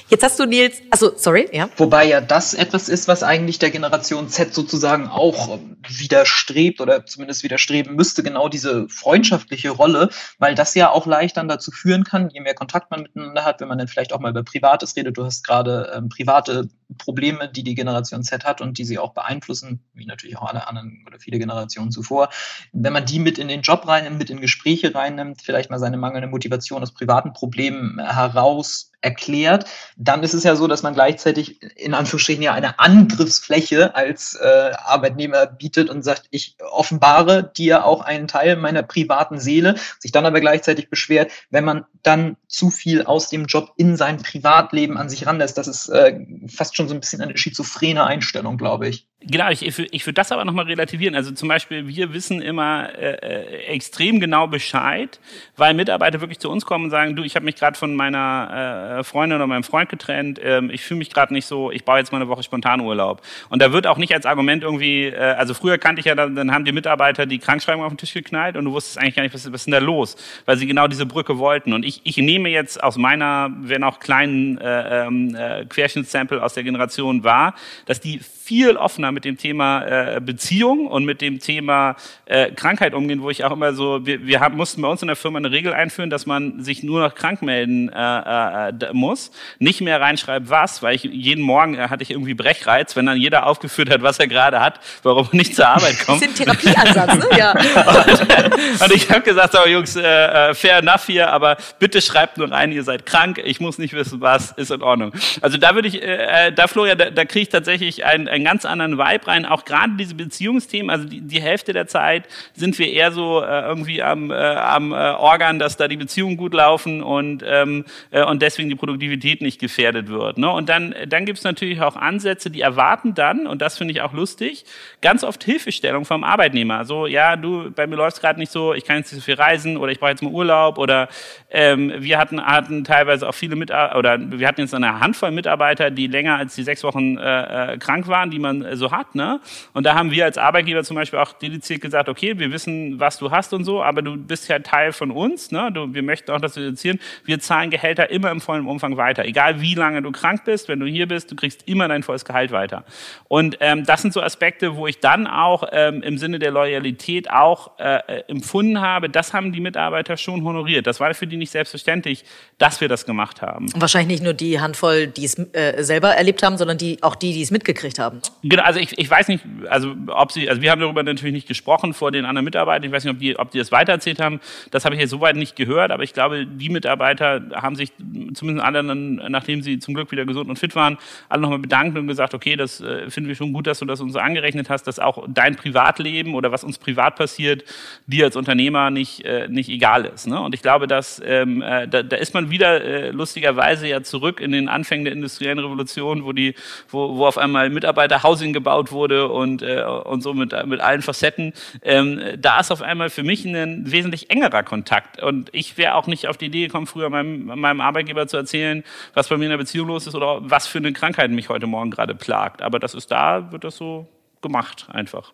Jetzt hast du Nils, also sorry, ja. Wobei ja das etwas ist, was eigentlich der Generation Z sozusagen auch ähm, widerstrebt oder zumindest widerstreben müsste, genau diese freundschaftliche Rolle, weil das ja auch leicht dann dazu führen kann, je mehr Kontakt man miteinander hat, wenn man dann vielleicht auch mal über Privates redet. Du hast gerade ähm, private Probleme, die die Generation Z hat und die sie auch beeinflussen, wie natürlich auch alle anderen oder viele Generationen zuvor. Wenn man die mit in den Job reinnimmt, mit in Gespräche reinnimmt, vielleicht mal seine mangelnde Motivation aus privaten Problemen heraus erklärt, dann ist es ja so, dass man gleichzeitig in Anführungsstrichen ja eine Angriffsfläche als äh, Arbeitnehmer bietet und sagt, ich offenbare dir auch einen Teil meiner privaten Seele, sich dann aber gleichzeitig beschwert, wenn man dann zu viel aus dem Job in sein Privatleben an sich ranlässt. Das ist äh, fast schon so ein bisschen eine schizophrene Einstellung, glaube ich. Genau, ich, ich, ich würde das aber nochmal relativieren. Also zum Beispiel, wir wissen immer äh, äh, extrem genau Bescheid, weil Mitarbeiter wirklich zu uns kommen und sagen, du, ich habe mich gerade von meiner äh, Freundin oder meinem Freund getrennt, ähm, ich fühle mich gerade nicht so, ich baue jetzt mal eine Woche Spontanurlaub. Und da wird auch nicht als Argument irgendwie, äh, also früher kannte ich ja, dann, dann haben die Mitarbeiter die Krankschreibung auf den Tisch geknallt und du wusstest eigentlich gar nicht, was, was ist denn da los, weil sie genau diese Brücke wollten. Und ich, ich nehme jetzt aus meiner, wenn auch kleinen äh, ähm, äh, Querschnittssample aus der Generation wahr, dass die viel offener mit dem Thema äh, Beziehung und mit dem Thema äh, Krankheit umgehen, wo ich auch immer so, wir, wir haben, mussten bei uns in der Firma eine Regel einführen, dass man sich nur noch krank melden äh, äh, muss, nicht mehr reinschreibt was, weil ich jeden Morgen äh, hatte ich irgendwie Brechreiz, wenn dann jeder aufgeführt hat, was er gerade hat, warum er nicht zur Arbeit kommt. Das ist ein Therapieansatz, ne? Ja. und, und ich habe gesagt, so, Jungs, äh, äh, fair enough hier, aber bitte schreibt nur rein, ihr seid krank, ich muss nicht wissen, was, ist in Ordnung. Also da würde ich, äh, äh da Florian, da, da kriege ich tatsächlich ein einen ganz anderen Vibe rein. Auch gerade diese Beziehungsthemen, also die, die Hälfte der Zeit sind wir eher so äh, irgendwie am, äh, am äh, Organ, dass da die Beziehungen gut laufen und, ähm, äh, und deswegen die Produktivität nicht gefährdet wird. Ne? Und dann, dann gibt es natürlich auch Ansätze, die erwarten dann, und das finde ich auch lustig, ganz oft Hilfestellung vom Arbeitnehmer. So, ja, du, bei mir läuft es gerade nicht so, ich kann jetzt nicht so viel reisen oder ich brauche jetzt mal Urlaub oder ähm, wir hatten, hatten teilweise auch viele Mitarbeiter, oder wir hatten jetzt eine Handvoll Mitarbeiter, die länger als die sechs Wochen äh, äh, krank waren, die man äh, so hat. Ne? Und da haben wir als Arbeitgeber zum Beispiel auch dediziert gesagt, okay, wir wissen, was du hast und so, aber du bist ja Teil von uns. Ne? Du, wir möchten auch, dass wir reduzieren. Wir zahlen Gehälter immer im vollen Umfang weiter. Egal wie lange du krank bist, wenn du hier bist, du kriegst immer dein volles Gehalt weiter. Und ähm, das sind so Aspekte, wo ich dann auch ähm, im Sinne der Loyalität auch äh, empfunden habe, das haben die Mitarbeiter schon honoriert. Das war für die nicht selbstverständlich, dass wir das gemacht haben. Und wahrscheinlich nicht nur die Handvoll, die es äh, selber erlebt haben, sondern die, auch die, die es mitgekriegt haben. Genau, also ich, ich weiß nicht, also ob sie, also wir haben darüber natürlich nicht gesprochen vor den anderen Mitarbeitern. Ich weiß nicht, ob die, ob die das weitererzählt haben. Das habe ich jetzt soweit nicht gehört, aber ich glaube, die Mitarbeiter haben sich zumindest alle, nachdem sie zum Glück wieder gesund und fit waren, alle nochmal bedankt und gesagt, okay, das äh, finden wir schon gut, dass du das uns angerechnet hast, dass auch dein Privatleben oder was uns privat passiert, dir als Unternehmer nicht, äh, nicht egal ist. Ne? Und ich glaube, dass ähm, äh, da, da ist man wieder äh, lustigerweise ja zurück in den Anfängen der industriellen Revolution, wo die, wo, wo auf einmal Mitarbeiterhousing gebaut wurde und äh, und so mit mit allen Facetten. Ähm, da ist auf einmal für mich ein wesentlich engerer Kontakt. Und ich wäre auch nicht auf die Idee gekommen, früher meinem, meinem Arbeitgeber zu erzählen, was bei mir in der Beziehung los ist oder was für eine Krankheit mich heute Morgen gerade plagt. Aber das ist da, wird das so gemacht einfach.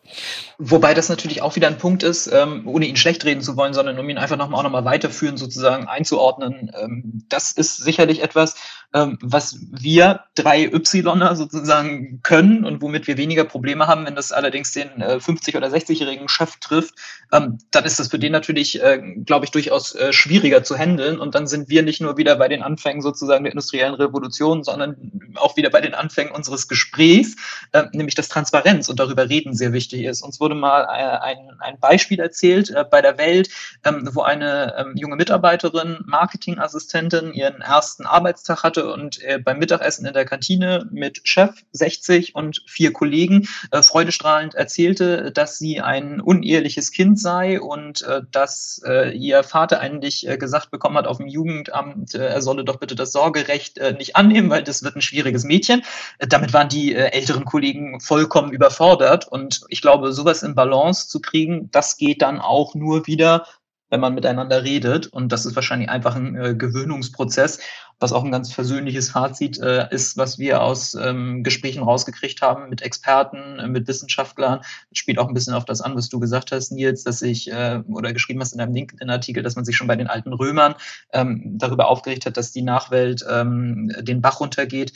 Wobei das natürlich auch wieder ein Punkt ist, ähm, ohne ihn schlecht reden zu wollen, sondern um ihn einfach nochmal auch nochmal weiterführen, sozusagen einzuordnen. Ähm, das ist sicherlich etwas, ähm, was wir drei Ypsiloner sozusagen können und womit wir weniger Probleme haben, wenn das allerdings den äh, 50- oder 60-jährigen Chef trifft, ähm, dann ist das für den natürlich, äh, glaube ich, durchaus äh, schwieriger zu handeln. Und dann sind wir nicht nur wieder bei den Anfängen sozusagen der industriellen Revolution, sondern auch wieder bei den Anfängen unseres Gesprächs, äh, nämlich dass Transparenz und darüber reden sehr wichtig ist. Uns wurde mal äh, ein, ein Beispiel erzählt äh, bei der Welt, ähm, wo eine ähm, junge Mitarbeiterin, Marketingassistentin, ihren ersten Arbeitstag hatte und äh, beim Mittagessen in der Kantine mit Chef 60 und vier Kollegen äh, freudestrahlend erzählte, dass sie ein uneheliches Kind sei und äh, dass äh, ihr Vater eigentlich äh, gesagt bekommen hat auf dem Jugendamt, äh, er solle doch bitte das Sorgerecht nicht annehmen, weil das wird ein schwieriges Mädchen. Damit waren die älteren Kollegen vollkommen überfordert und ich glaube, sowas in Balance zu kriegen, das geht dann auch nur wieder wenn man miteinander redet. Und das ist wahrscheinlich einfach ein äh, Gewöhnungsprozess was auch ein ganz versöhnliches Fazit äh, ist, was wir aus ähm, Gesprächen rausgekriegt haben mit Experten, äh, mit Wissenschaftlern. Das spielt auch ein bisschen auf das an, was du gesagt hast, Nils, dass ich äh, oder geschrieben hast in einem LinkedIn-Artikel, dass man sich schon bei den alten Römern ähm, darüber aufgeregt hat, dass die Nachwelt ähm, den Bach runtergeht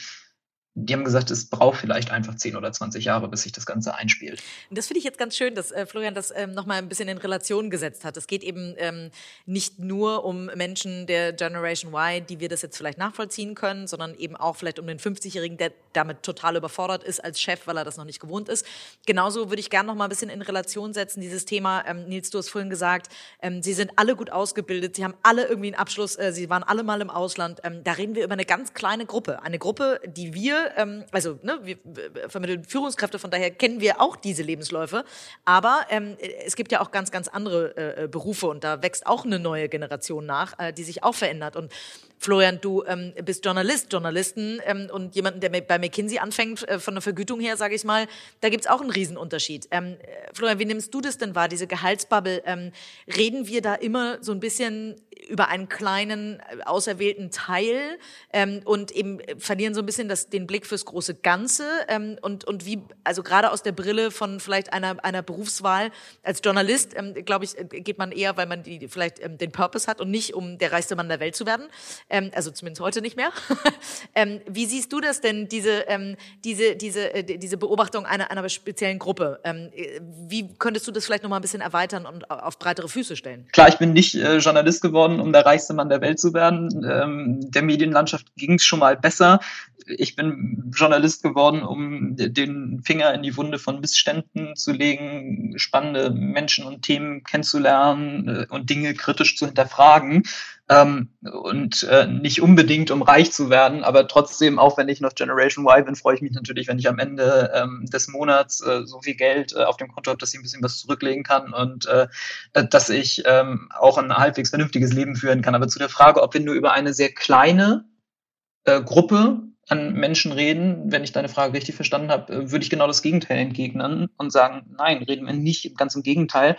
die haben gesagt, es braucht vielleicht einfach 10 oder 20 Jahre, bis sich das Ganze einspielt. Das finde ich jetzt ganz schön, dass äh, Florian das ähm, nochmal ein bisschen in Relation gesetzt hat. Es geht eben ähm, nicht nur um Menschen der Generation Y, die wir das jetzt vielleicht nachvollziehen können, sondern eben auch vielleicht um den 50-Jährigen, der damit total überfordert ist als Chef, weil er das noch nicht gewohnt ist. Genauso würde ich gerne nochmal ein bisschen in Relation setzen, dieses Thema, ähm, Nils, du hast vorhin gesagt, ähm, sie sind alle gut ausgebildet, sie haben alle irgendwie einen Abschluss, äh, sie waren alle mal im Ausland. Ähm, da reden wir über eine ganz kleine Gruppe. Eine Gruppe, die wir ähm, also ne, wir vermitteln Führungskräfte, von daher kennen wir auch diese Lebensläufe. Aber ähm, es gibt ja auch ganz, ganz andere äh, äh, Berufe und da wächst auch eine neue Generation nach, äh, die sich auch verändert. Und Florian, du ähm, bist Journalist, Journalisten ähm, und jemanden, der bei McKinsey anfängt, äh, von der Vergütung her, sage ich mal, da gibt's auch einen Riesenunterschied. Ähm, äh, Florian, wie nimmst du das denn wahr, diese Gehaltsbubble? Ähm, reden wir da immer so ein bisschen über einen kleinen, äh, auserwählten Teil ähm, und eben verlieren so ein bisschen das, den Blick fürs große Ganze ähm, und, und wie, also gerade aus der Brille von vielleicht einer, einer Berufswahl als Journalist, ähm, glaube ich, geht man eher, weil man die, vielleicht ähm, den Purpose hat und nicht, um der reichste Mann der Welt zu werden ähm, also zumindest heute nicht mehr. ähm, wie siehst du das denn, diese, ähm, diese, diese, äh, diese Beobachtung einer, einer speziellen Gruppe? Ähm, äh, wie könntest du das vielleicht nochmal ein bisschen erweitern und auf breitere Füße stellen? Klar, ich bin nicht äh, Journalist geworden, um der reichste Mann der Welt zu werden. Ähm, der Medienlandschaft ging es schon mal besser ich bin Journalist geworden, um den Finger in die Wunde von Missständen zu legen, spannende Menschen und Themen kennenzulernen äh, und Dinge kritisch zu hinterfragen. Ähm, und äh, nicht unbedingt, um reich zu werden, aber trotzdem, auch wenn ich noch Generation Y bin, freue ich mich natürlich, wenn ich am Ende ähm, des Monats äh, so viel Geld äh, auf dem Konto habe, dass ich ein bisschen was zurücklegen kann und äh, dass ich ähm, auch ein halbwegs vernünftiges Leben führen kann. Aber zu der Frage, ob wir nur über eine sehr kleine äh, Gruppe an Menschen reden, wenn ich deine Frage richtig verstanden habe, äh, würde ich genau das Gegenteil entgegnen und sagen, nein, reden wir nicht, ganz im Gegenteil.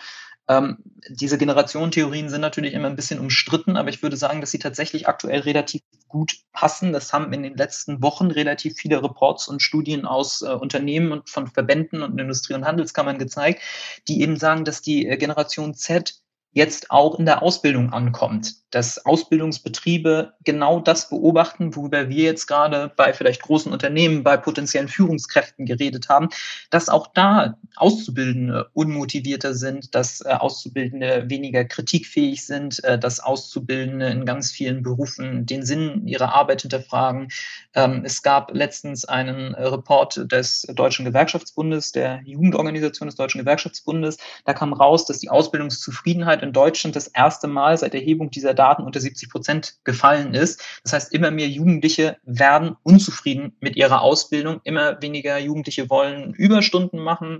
Ähm, diese Generationentheorien sind natürlich immer ein bisschen umstritten, aber ich würde sagen, dass sie tatsächlich aktuell relativ gut passen. Das haben in den letzten Wochen relativ viele Reports und Studien aus äh, Unternehmen und von Verbänden und Industrie- und Handelskammern gezeigt, die eben sagen, dass die äh, Generation Z jetzt auch in der Ausbildung ankommt dass Ausbildungsbetriebe genau das beobachten, worüber wir jetzt gerade bei vielleicht großen Unternehmen, bei potenziellen Führungskräften geredet haben, dass auch da Auszubildende unmotivierter sind, dass äh, Auszubildende weniger kritikfähig sind, äh, dass Auszubildende in ganz vielen Berufen den Sinn ihrer Arbeit hinterfragen. Ähm, es gab letztens einen Report des Deutschen Gewerkschaftsbundes, der Jugendorganisation des Deutschen Gewerkschaftsbundes. Da kam raus, dass die Ausbildungszufriedenheit in Deutschland das erste Mal seit Erhebung dieser Daten unter 70 Prozent gefallen ist. Das heißt, immer mehr Jugendliche werden unzufrieden mit ihrer Ausbildung. Immer weniger Jugendliche wollen Überstunden machen,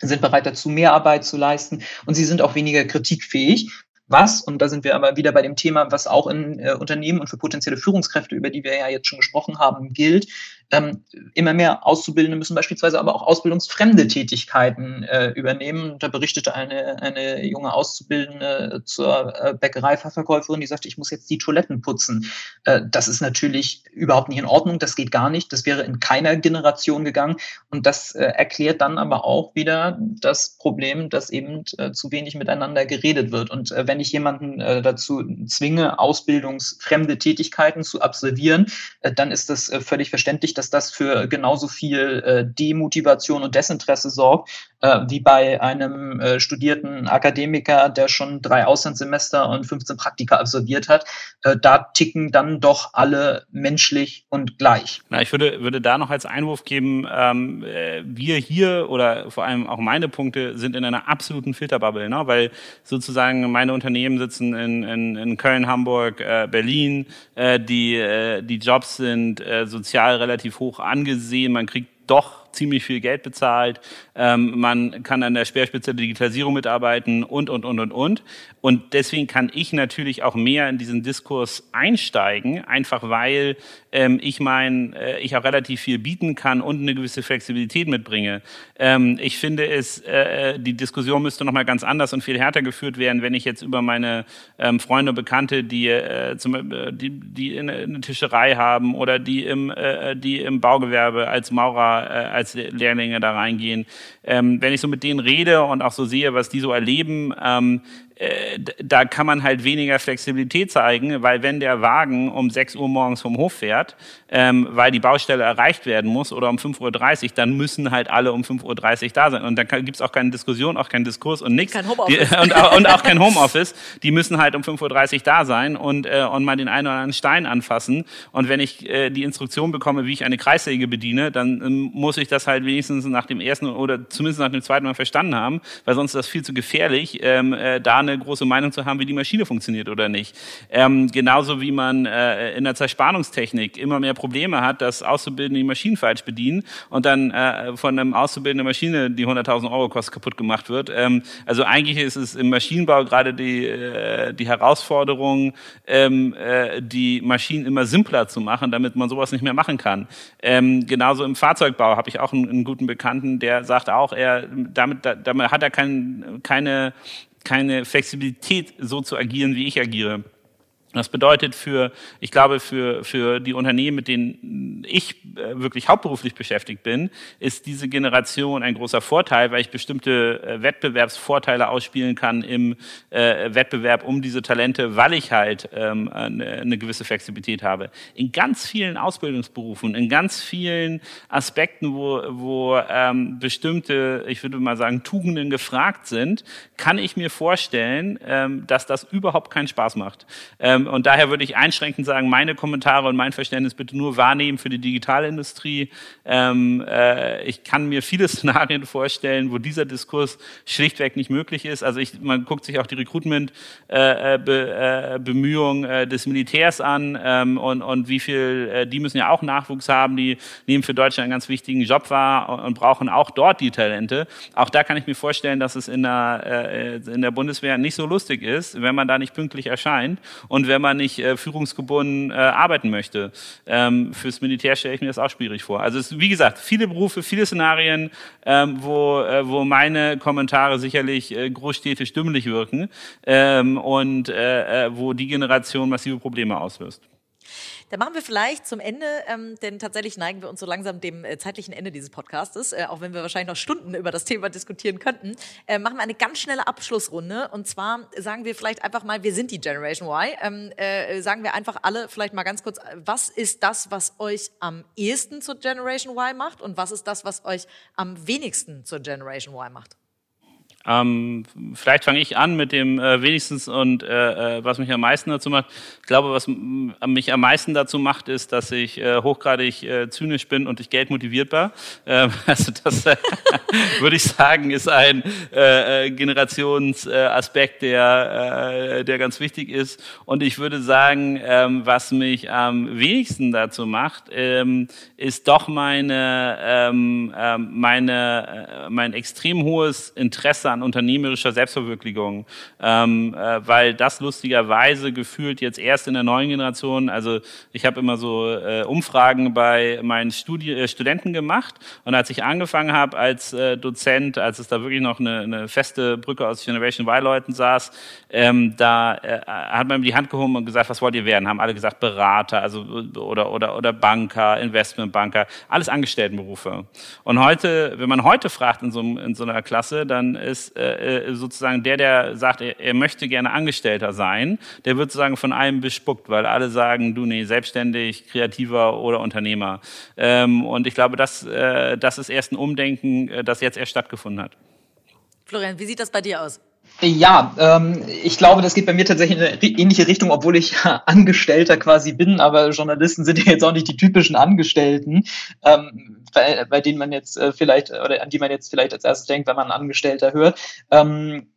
sind bereit dazu, mehr Arbeit zu leisten und sie sind auch weniger kritikfähig. Was, und da sind wir aber wieder bei dem Thema, was auch in äh, Unternehmen und für potenzielle Führungskräfte, über die wir ja jetzt schon gesprochen haben, gilt, ähm, immer mehr Auszubildende müssen beispielsweise aber auch ausbildungsfremde Tätigkeiten äh, übernehmen. Da berichtete eine, eine junge Auszubildende zur äh, Bäckereifachverkäuferin, die sagte, ich muss jetzt die Toiletten putzen. Äh, das ist natürlich überhaupt nicht in Ordnung, das geht gar nicht, das wäre in keiner Generation gegangen. Und das äh, erklärt dann aber auch wieder das Problem, dass eben äh, zu wenig miteinander geredet wird. Und äh, wenn ich jemanden dazu zwinge, ausbildungsfremde Tätigkeiten zu absolvieren, dann ist das völlig verständlich, dass das für genauso viel äh, Demotivation und Desinteresse sorgt, äh, wie bei einem äh, studierten Akademiker, der schon drei Auslandssemester und 15 Praktika absolviert hat. Äh, da ticken dann doch alle menschlich und gleich. Na, ich würde, würde da noch als Einwurf geben, ähm, äh, wir hier oder vor allem auch meine Punkte sind in einer absoluten Filterbubble, ne? weil sozusagen meine Unternehmen sitzen in, in, in Köln, Hamburg, äh, Berlin, äh, die, äh, die Jobs sind äh, sozial relativ hoch angesehen, man kriegt doch ziemlich viel Geld bezahlt, ähm, man kann an der Speerspitze der Digitalisierung mitarbeiten und, und, und, und, und. Und deswegen kann ich natürlich auch mehr in diesen Diskurs einsteigen, einfach weil ähm, ich mein, äh, ich auch relativ viel bieten kann und eine gewisse Flexibilität mitbringe. Ähm, ich finde es, äh, die Diskussion müsste nochmal ganz anders und viel härter geführt werden, wenn ich jetzt über meine ähm, Freunde und Bekannte, die, äh, zum, äh, die, die eine, Tischerei haben oder die im, äh, die im Baugewerbe als Maurer, äh, als Lehrlinge da reingehen, ähm, wenn ich so mit denen rede und auch so sehe, was die so erleben, ähm, äh, da kann man halt weniger Flexibilität zeigen, weil wenn der Wagen um 6 Uhr morgens vom Hof fährt, ähm, weil die Baustelle erreicht werden muss oder um 5.30 Uhr, dann müssen halt alle um 5.30 Uhr da sein. Und dann gibt es auch keine Diskussion, auch keinen Diskurs und nichts. Kein Homeoffice. Die, und, und, auch kein Homeoffice. Die müssen halt um 5.30 Uhr da sein und, äh, und mal den einen oder anderen Stein anfassen. Und wenn ich äh, die Instruktion bekomme, wie ich eine Kreissäge bediene, dann ähm, muss ich das halt wenigstens nach dem ersten oder zumindest nach dem zweiten Mal verstanden haben, weil sonst ist das viel zu gefährlich, ähm, äh, da eine große Meinung zu haben, wie die Maschine funktioniert oder nicht. Ähm, genauso wie man äh, in der Zerspannungstechnik immer mehr Probleme hat, dass Auszubildende die Maschinen falsch bedienen und dann äh, von einem Auszubildenden Maschine, die 100.000 Euro kostet, kaputt gemacht wird. Ähm, also eigentlich ist es im Maschinenbau gerade die, äh, die Herausforderung, ähm, äh, die Maschinen immer simpler zu machen, damit man sowas nicht mehr machen kann. Ähm, genauso im Fahrzeugbau habe ich auch einen, einen, guten Bekannten, der sagt auch, er damit, damit hat er kein, keine keine Flexibilität, so zu agieren, wie ich agiere. Das bedeutet für, ich glaube, für, für die Unternehmen, mit denen ich äh, wirklich hauptberuflich beschäftigt bin, ist diese Generation ein großer Vorteil, weil ich bestimmte äh, Wettbewerbsvorteile ausspielen kann im äh, Wettbewerb um diese Talente, weil ich halt ähm, eine, gewisse Flexibilität habe. In ganz vielen Ausbildungsberufen, in ganz vielen Aspekten, wo, wo ähm, bestimmte, ich würde mal sagen, Tugenden gefragt sind, kann ich mir vorstellen, ähm, dass das überhaupt keinen Spaß macht. Ähm, und daher würde ich einschränkend sagen, meine Kommentare und mein Verständnis bitte nur wahrnehmen für die Digitalindustrie. Ähm, äh, ich kann mir viele Szenarien vorstellen, wo dieser Diskurs schlichtweg nicht möglich ist. Also ich, man guckt sich auch die Recruitment-Bemühungen äh, äh, des Militärs an ähm, und, und wie viel, die müssen ja auch Nachwuchs haben, die nehmen für Deutschland einen ganz wichtigen Job wahr und, brauchen auch dort die Talente. Auch da kann ich mir vorstellen, dass es in der, in der Bundeswehr nicht so lustig ist, wenn man da nicht pünktlich erscheint und wenn man nicht äh, führungsgebunden äh, arbeiten möchte. Ähm, fürs Militär stelle ich mir das auch schwierig vor. Also es, wie gesagt, viele Berufe, viele Szenarien, ähm, wo, äh, wo meine Kommentare sicherlich äh, großstädtisch dümmlich wirken ähm, und äh, äh, wo die Generation massive Probleme auslöst. Da machen wir vielleicht zum Ende, ähm, denn tatsächlich neigen wir uns so langsam dem äh, zeitlichen Ende dieses Podcastes, äh, auch wenn wir wahrscheinlich noch Stunden über das Thema diskutieren könnten. Äh, machen wir eine ganz schnelle Abschlussrunde und zwar sagen wir vielleicht einfach mal, wir sind die Generation Y. Ähm, äh, sagen wir einfach alle vielleicht mal ganz kurz, was ist das, was euch am ehesten zur Generation Y macht und was ist das, was euch am wenigsten zur Generation Y macht? Ähm, vielleicht fange ich an mit dem äh, wenigstens und äh, äh was mich am meisten dazu macht. Ich glaube, was mich am meisten dazu macht, ist, dass ich äh, hochgradig äh, zynisch bin und ich Geld motiviert war. Ähm, also das äh, würde ich sagen, ist ein äh, äh Generationsaspekt, der, äh, der ganz wichtig ist. Und ich würde sagen, ähm, was mich am wenigsten dazu macht, ähm, ist doch meine, ähm, ähm meine, äh, mein extrem hohes Interesse unternehmerischer Selbstverwirklichung, ähm, äh, weil das lustigerweise gefühlt jetzt erst in der neuen Generation, also ich habe immer so äh, Umfragen bei meinen Studi äh, Studenten gemacht und als ich angefangen habe als äh, Dozent, als es da wirklich noch eine, eine feste Brücke aus Generation Y-Leuten saß, ähm, da äh, hat man mir die Hand gehoben und gesagt, was wollt ihr werden? Haben alle gesagt Berater, also oder oder oder Banker, Investmentbanker, alles Angestelltenberufe. Und heute, wenn man heute fragt in so, in so einer Klasse, dann ist äh, äh, sozusagen der, der sagt, er, er, möchte gerne Angestellter sein, der wird sozusagen von allem bespuckt, weil alle sagen, du nee, selbstständig, kreativer oder Unternehmer. Ähm, und ich glaube, das, äh, das ist erst ein Umdenken, äh, das jetzt erst stattgefunden hat. Florian, wie sieht das bei dir aus? Ja, ähm, ich glaube, das geht bei mir tatsächlich in eine ähnliche Richtung, obwohl ich Angestellter quasi bin, aber Journalisten sind ja jetzt auch nicht die typischen Angestellten, ähm, bei, bei denen man jetzt äh, vielleicht oder an die man jetzt vielleicht als erstes denkt, wenn man Angestellter hört. Ähm,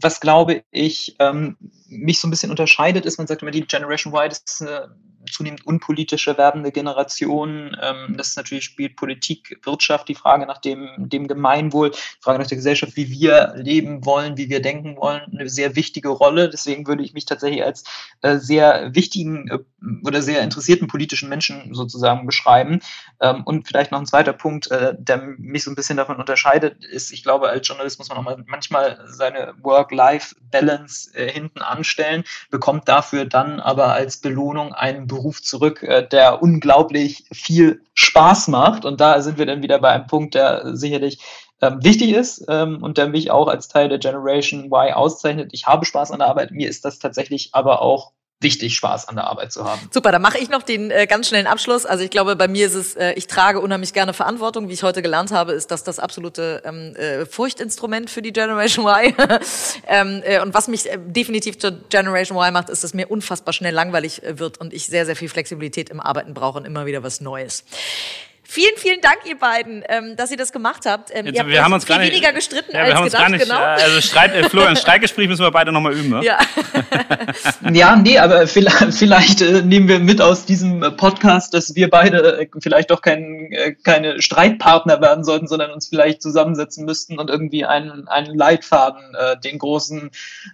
was glaube ich ähm, mich so ein bisschen unterscheidet, ist, man sagt immer, die Generation Y, ist eine zunehmend unpolitische werdende Generation. Ähm, das natürlich spielt Politik, Wirtschaft, die Frage nach dem, dem Gemeinwohl, die Frage nach der Gesellschaft, wie wir leben wollen, wie wir denken wollen, eine sehr wichtige Rolle. Deswegen würde ich mich tatsächlich als äh, sehr wichtigen äh, oder sehr interessierten politischen Menschen sozusagen beschreiben. Ähm, und vielleicht noch ein zweiter Punkt, äh, der mich so ein bisschen davon unterscheidet, ist, ich glaube, als Journalist muss man auch mal manchmal seine Work-Life-Balance äh, hinten anstellen, bekommt dafür dann aber als Belohnung einen Beruf zurück, äh, der unglaublich viel Spaß macht. Und da sind wir dann wieder bei einem Punkt, der sicherlich ähm, wichtig ist ähm, und der mich auch als Teil der Generation Y auszeichnet. Ich habe Spaß an der Arbeit. Mir ist das tatsächlich aber auch wichtig, Spaß an der Arbeit zu haben. Super, dann mache ich noch den äh, ganz schnellen Abschluss. Also ich glaube, bei mir ist es, äh, ich trage unheimlich gerne Verantwortung. Wie ich heute gelernt habe, ist das das absolute ähm, äh, Furchtinstrument für die Generation Y. ähm, äh, und was mich äh, definitiv zur Generation Y macht, ist, dass mir unfassbar schnell langweilig äh, wird und ich sehr, sehr viel Flexibilität im Arbeiten brauche und immer wieder was Neues. Vielen, vielen Dank, ihr beiden, ähm, dass ihr das gemacht habt. Ähm, Jetzt, ihr habt wir haben uns gar nicht, weniger gestritten ja, als wir haben gedacht. Uns gar nicht, genau. Also Streit, äh, Florian, Streitgespräch müssen wir beide nochmal üben. Ne? Ja. ja, nee, aber vielleicht, vielleicht äh, nehmen wir mit aus diesem äh, Podcast, dass wir beide äh, vielleicht doch kein, äh, keine Streitpartner werden sollten, sondern uns vielleicht zusammensetzen müssten und irgendwie einen, einen Leitfaden, äh, den großen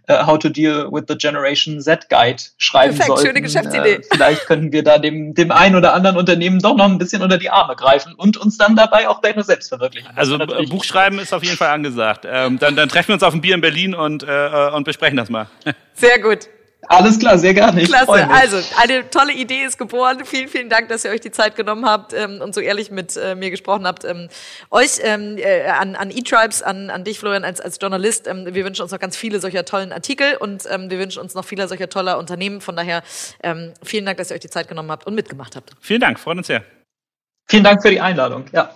äh, How to Deal with the Generation Z Guide schreiben Perfekt, sollten. schöne Geschäftsidee. Äh, vielleicht könnten wir da dem, dem einen oder anderen Unternehmen doch noch ein bisschen unter die Arme greifen und uns dann dabei auch gleich nur selbst verwirklichen. Also Buchschreiben ist auf jeden Fall angesagt. Ähm, dann, dann treffen wir uns auf ein Bier in Berlin und, äh, und besprechen das mal. Sehr gut. Alles klar, sehr gerne. Klasse. Also, eine tolle Idee ist geboren. Vielen, vielen Dank, dass ihr euch die Zeit genommen habt ähm, und so ehrlich mit äh, mir gesprochen habt. Ähm, euch ähm, äh, an, an E-Tribes, an, an dich, Florian, als, als Journalist. Ähm, wir wünschen uns noch ganz viele solcher tollen Artikel und ähm, wir wünschen uns noch viele solcher toller Unternehmen. Von daher ähm, vielen Dank, dass ihr euch die Zeit genommen habt und mitgemacht habt. Vielen Dank, freut uns sehr. Vielen Dank für die Einladung. Ja.